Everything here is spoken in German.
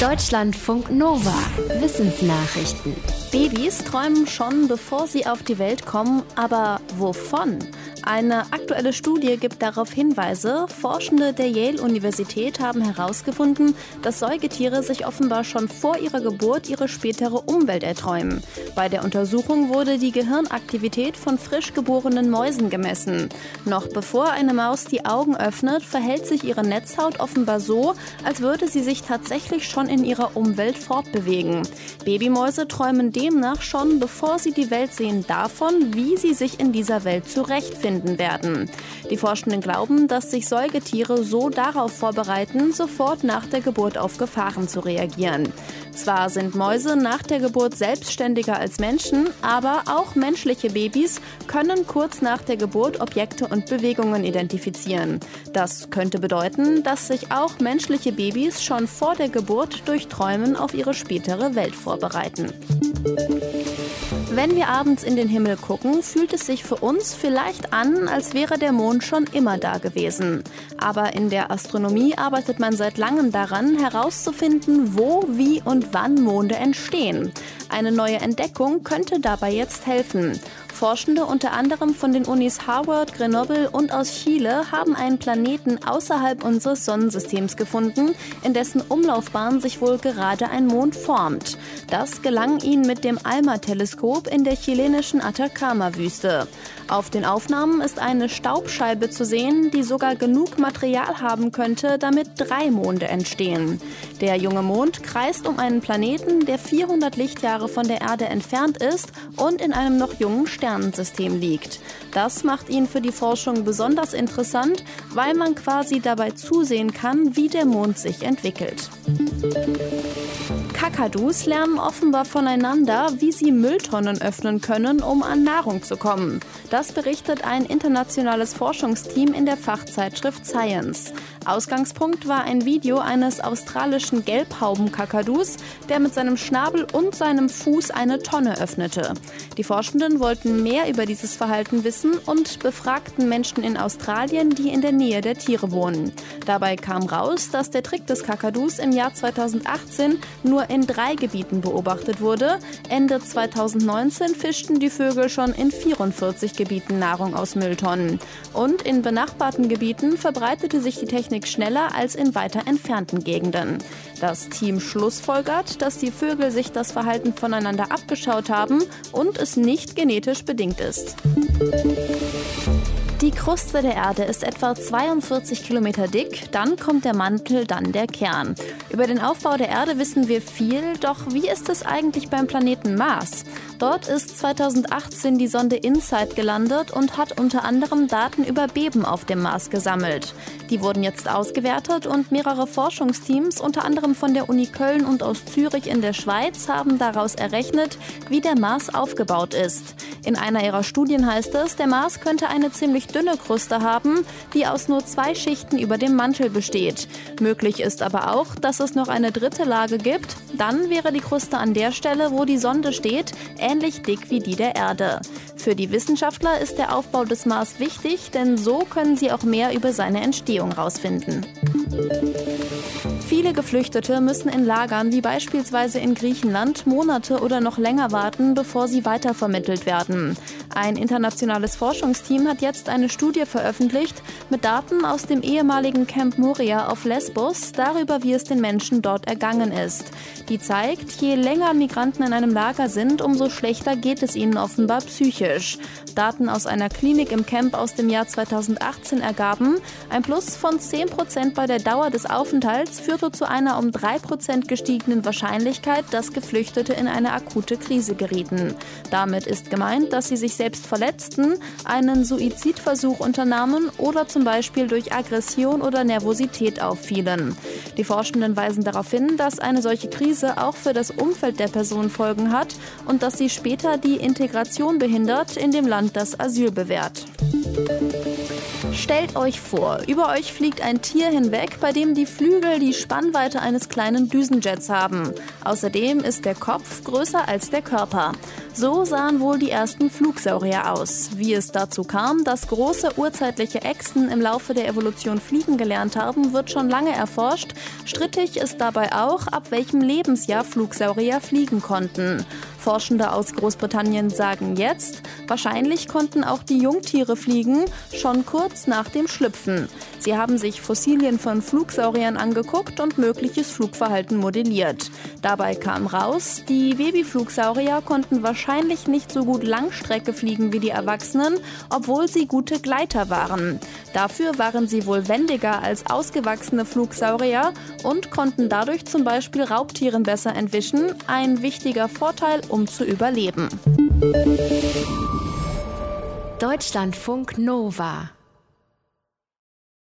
Deutschlandfunk Nova. Wissensnachrichten. Babys träumen schon, bevor sie auf die Welt kommen, aber wovon? Eine aktuelle Studie gibt darauf Hinweise. Forschende der Yale-Universität haben herausgefunden, dass Säugetiere sich offenbar schon vor ihrer Geburt ihre spätere Umwelt erträumen. Bei der Untersuchung wurde die Gehirnaktivität von frisch geborenen Mäusen gemessen. Noch bevor eine Maus die Augen öffnet, verhält sich ihre Netzhaut offenbar so, als würde sie sich tatsächlich schon in ihrer Umwelt fortbewegen. Babymäuse träumen demnach schon, bevor sie die Welt sehen, davon, wie sie sich in dieser Welt zurechtfinden finden werden. Die Forschenden glauben, dass sich Säugetiere so darauf vorbereiten, sofort nach der Geburt auf Gefahren zu reagieren. Zwar sind Mäuse nach der Geburt selbstständiger als Menschen, aber auch menschliche Babys können kurz nach der Geburt Objekte und Bewegungen identifizieren. Das könnte bedeuten, dass sich auch menschliche Babys schon vor der Geburt durch Träumen auf ihre spätere Welt vorbereiten. Wenn wir abends in den Himmel gucken, fühlt es sich für uns vielleicht an, als wäre der Mond schon immer da gewesen. Aber in der Astronomie arbeitet man seit langem daran, herauszufinden, wo, wie und wann Monde entstehen. Eine neue Entdeckung könnte dabei jetzt helfen. Forschende unter anderem von den Unis Harvard, Grenoble und aus Chile haben einen Planeten außerhalb unseres Sonnensystems gefunden, in dessen Umlaufbahn sich wohl gerade ein Mond formt. Das gelang ihnen mit dem ALMA-Teleskop in der chilenischen Atacama-Wüste. Auf den Aufnahmen ist eine Staubscheibe zu sehen, die sogar genug Material haben könnte, damit drei Monde entstehen. Der junge Mond kreist um einen Planeten, der 400 Lichtjahre von der Erde entfernt ist und in einem noch jungen Stern Sternensystem liegt. Das macht ihn für die Forschung besonders interessant, weil man quasi dabei zusehen kann, wie der Mond sich entwickelt. Kakadus lernen offenbar voneinander, wie sie Mülltonnen öffnen können, um an Nahrung zu kommen. Das berichtet ein internationales Forschungsteam in der Fachzeitschrift Science. Ausgangspunkt war ein Video eines australischen Gelbhaubenkakadus, der mit seinem Schnabel und seinem Fuß eine Tonne öffnete. Die Forschenden wollten mehr über dieses Verhalten wissen und befragten Menschen in Australien, die in der Nähe der Tiere wohnen. Dabei kam raus, dass der Trick des Kakadus im Jahr 2018 nur in drei Gebieten beobachtet wurde. Ende 2019 fischten die Vögel schon in 44 Gebieten Nahrung aus Mülltonnen. Und in benachbarten Gebieten verbreitete sich die Technik schneller als in weiter entfernten Gegenden. Das Team schlussfolgert, dass die Vögel sich das Verhalten voneinander abgeschaut haben und es nicht genetisch bedingt ist. Die Kruste der Erde ist etwa 42 Kilometer dick, dann kommt der Mantel, dann der Kern. Über den Aufbau der Erde wissen wir viel, doch wie ist es eigentlich beim Planeten Mars? Dort ist 2018 die Sonde InSight gelandet und hat unter anderem Daten über Beben auf dem Mars gesammelt. Die wurden jetzt ausgewertet und mehrere Forschungsteams, unter anderem von der Uni Köln und aus Zürich in der Schweiz, haben daraus errechnet, wie der Mars aufgebaut ist. In einer ihrer Studien heißt es, der Mars könnte eine ziemlich dünne Kruste haben, die aus nur zwei Schichten über dem Mantel besteht. Möglich ist aber auch, dass es noch eine dritte Lage gibt. Dann wäre die Kruste an der Stelle, wo die Sonde steht, ähnlich dick wie die der Erde. Für die Wissenschaftler ist der Aufbau des Mars wichtig, denn so können sie auch mehr über seine Entstehung herausfinden. Viele Geflüchtete müssen in Lagern wie beispielsweise in Griechenland Monate oder noch länger warten, bevor sie weitervermittelt werden. Ein internationales Forschungsteam hat jetzt eine Studie veröffentlicht mit Daten aus dem ehemaligen Camp Moria auf Lesbos darüber, wie es den Menschen dort ergangen ist. Die zeigt, je länger Migranten in einem Lager sind, umso schlechter geht es ihnen offenbar psychisch. Daten aus einer Klinik im Camp aus dem Jahr 2018 ergaben, ein Plus von 10 Prozent bei der Dauer des Aufenthalts führte zu einer um 3 Prozent gestiegenen Wahrscheinlichkeit, dass Geflüchtete in eine akute Krise gerieten. Damit ist gemeint, dass sie sich selbst verletzten, einen Suizidversuch unternahmen oder zum Beispiel durch Aggression oder Nervosität auffielen. Die Forschenden weisen darauf hin, dass eine solche Krise auch für das Umfeld der Person Folgen hat und dass sie später die Integration behindert in dem Land, das Asyl bewährt. Stellt euch vor, über euch fliegt ein Tier hinweg, bei dem die Flügel die Spannweite eines kleinen Düsenjets haben. Außerdem ist der Kopf größer als der Körper. So sahen wohl die ersten Flugsaurier aus. Wie es dazu kam, dass große urzeitliche Echsen im Laufe der Evolution fliegen gelernt haben, wird schon lange erforscht. Strittig ist dabei auch, ab welchem Lebensjahr Flugsaurier fliegen konnten. Forschende aus Großbritannien sagen jetzt, wahrscheinlich konnten auch die Jungtiere fliegen, schon kurz nach dem Schlüpfen. Sie haben sich Fossilien von Flugsauriern angeguckt und mögliches Flugverhalten modelliert. Dabei kam raus, die Babyflugsaurier konnten wahrscheinlich nicht so gut Langstrecke fliegen wie die Erwachsenen, obwohl sie gute Gleiter waren. Dafür waren sie wohl wendiger als ausgewachsene Flugsaurier und konnten dadurch zum Beispiel Raubtieren besser entwischen, ein wichtiger Vorteil, um zu überleben. Deutschlandfunk Nova